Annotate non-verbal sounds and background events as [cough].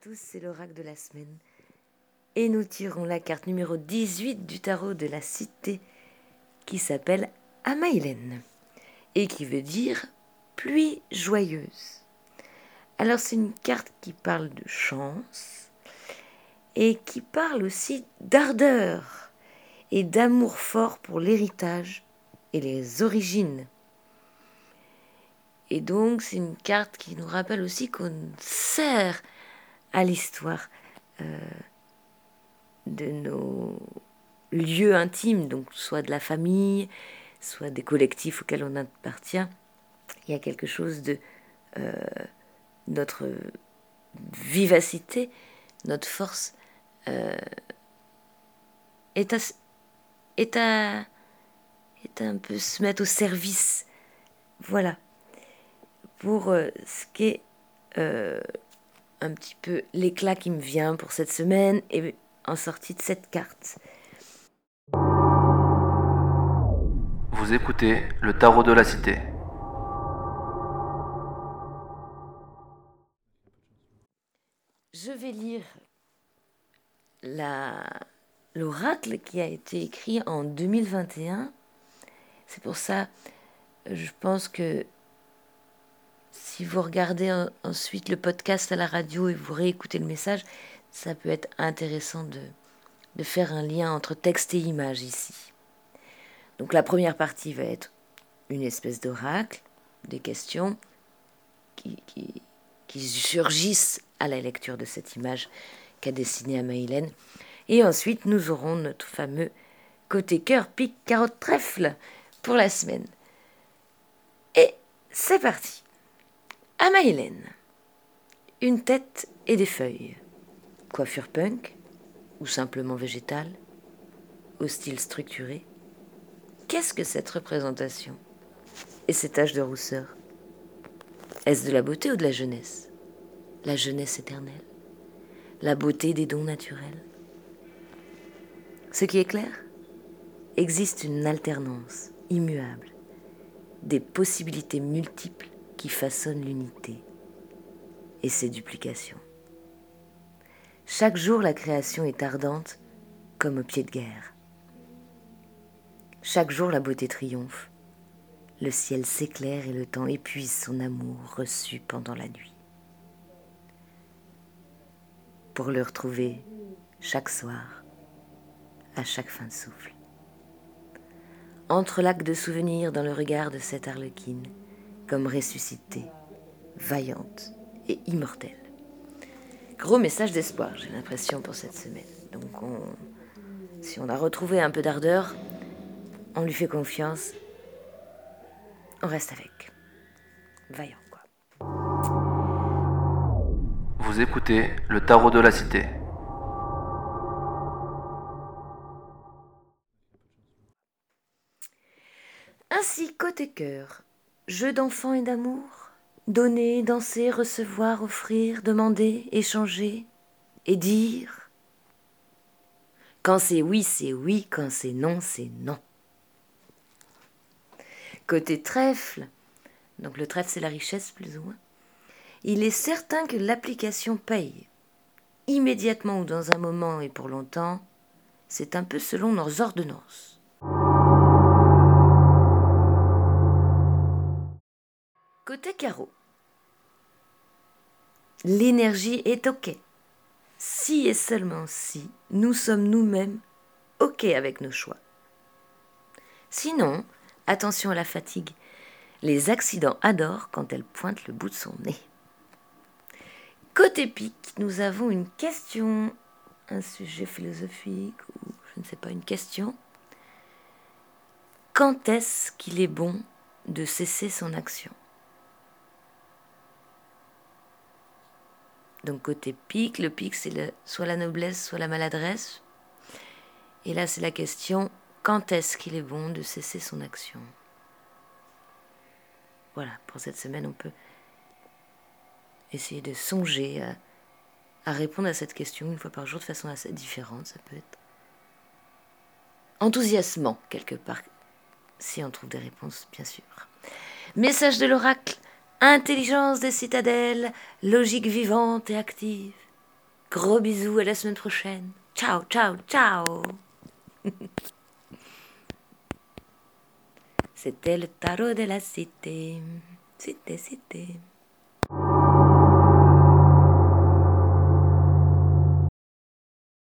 tous, c'est l'oracle de la semaine. Et nous tirons la carte numéro 18 du tarot de la cité qui s'appelle Amaïlen et qui veut dire pluie joyeuse. Alors c'est une carte qui parle de chance et qui parle aussi d'ardeur et d'amour fort pour l'héritage et les origines. Et donc c'est une carte qui nous rappelle aussi qu'on sert à l'histoire euh, de nos lieux intimes, donc soit de la famille, soit des collectifs auxquels on appartient. Il y a quelque chose de euh, notre vivacité, notre force euh, est, à, est, à, est un peu se mettre au service, voilà, pour ce qui est un petit peu l'éclat qui me vient pour cette semaine et en sortie de cette carte. Vous écoutez le tarot de la cité. Je vais lire l'oracle qui a été écrit en 2021. C'est pour ça, je pense que si vous regardez ensuite le podcast à la radio et vous réécoutez le message, ça peut être intéressant de, de faire un lien entre texte et image ici. Donc la première partie va être une espèce d'oracle, des questions qui, qui, surgissent à la lecture de cette image qu'a dessinée Amaïlène. Et ensuite, nous aurons notre fameux côté cœur, pique, carotte, trèfle pour la semaine. Et c'est parti. Amaïlène. Une tête et des feuilles. Coiffure punk ou simplement végétale? Au style structuré. Qu'est-ce que cette représentation? Et cet âge de rousseur? Est-ce de la beauté ou de la jeunesse? La jeunesse éternelle. La beauté des dons naturels. Ce qui est clair? Existe une alternance immuable, des possibilités multiples qui façonnent l'unité et ses duplications. Chaque jour, la création est ardente comme au pied de guerre. Chaque jour, la beauté triomphe. Le ciel s'éclaire et le temps épuise son amour reçu pendant la nuit. Pour le retrouver chaque soir, à chaque fin de souffle. Entre l'acte de souvenirs dans le regard de cette arlequine, comme ressuscitée, vaillante et immortelle. Gros message d'espoir, j'ai l'impression, pour cette semaine. Donc, si on a retrouvé un peu d'ardeur, on lui fait confiance, on reste avec. Vaillant, quoi. Vous écoutez le tarot de la cité. Ainsi, côté cœur, jeu d'enfant et d'amour, Donner, danser, recevoir, offrir, demander, échanger et dire. Quand c'est oui, c'est oui, quand c'est non, c'est non. Côté trèfle, donc le trèfle c'est la richesse plus ou moins, il est certain que l'application paye. Immédiatement ou dans un moment et pour longtemps, c'est un peu selon nos ordonnances. Côté carreau, l'énergie est OK. Si et seulement si nous sommes nous-mêmes OK avec nos choix. Sinon, attention à la fatigue. Les accidents adorent quand elle pointe le bout de son nez. Côté pique, nous avons une question, un sujet philosophique ou je ne sais pas, une question. Quand est-ce qu'il est bon de cesser son action? Donc côté pique, le pic c'est soit la noblesse, soit la maladresse. Et là c'est la question, quand est-ce qu'il est bon de cesser son action? Voilà, pour cette semaine on peut essayer de songer à, à répondre à cette question une fois par jour de façon assez différente. Ça peut être enthousiasmant quelque part, si on trouve des réponses, bien sûr. Message de l'oracle Intelligence des citadelles, logique vivante et active. Gros bisous, à la semaine prochaine. Ciao, ciao, ciao. [laughs] C'était le tarot de la cité. Cité, cité.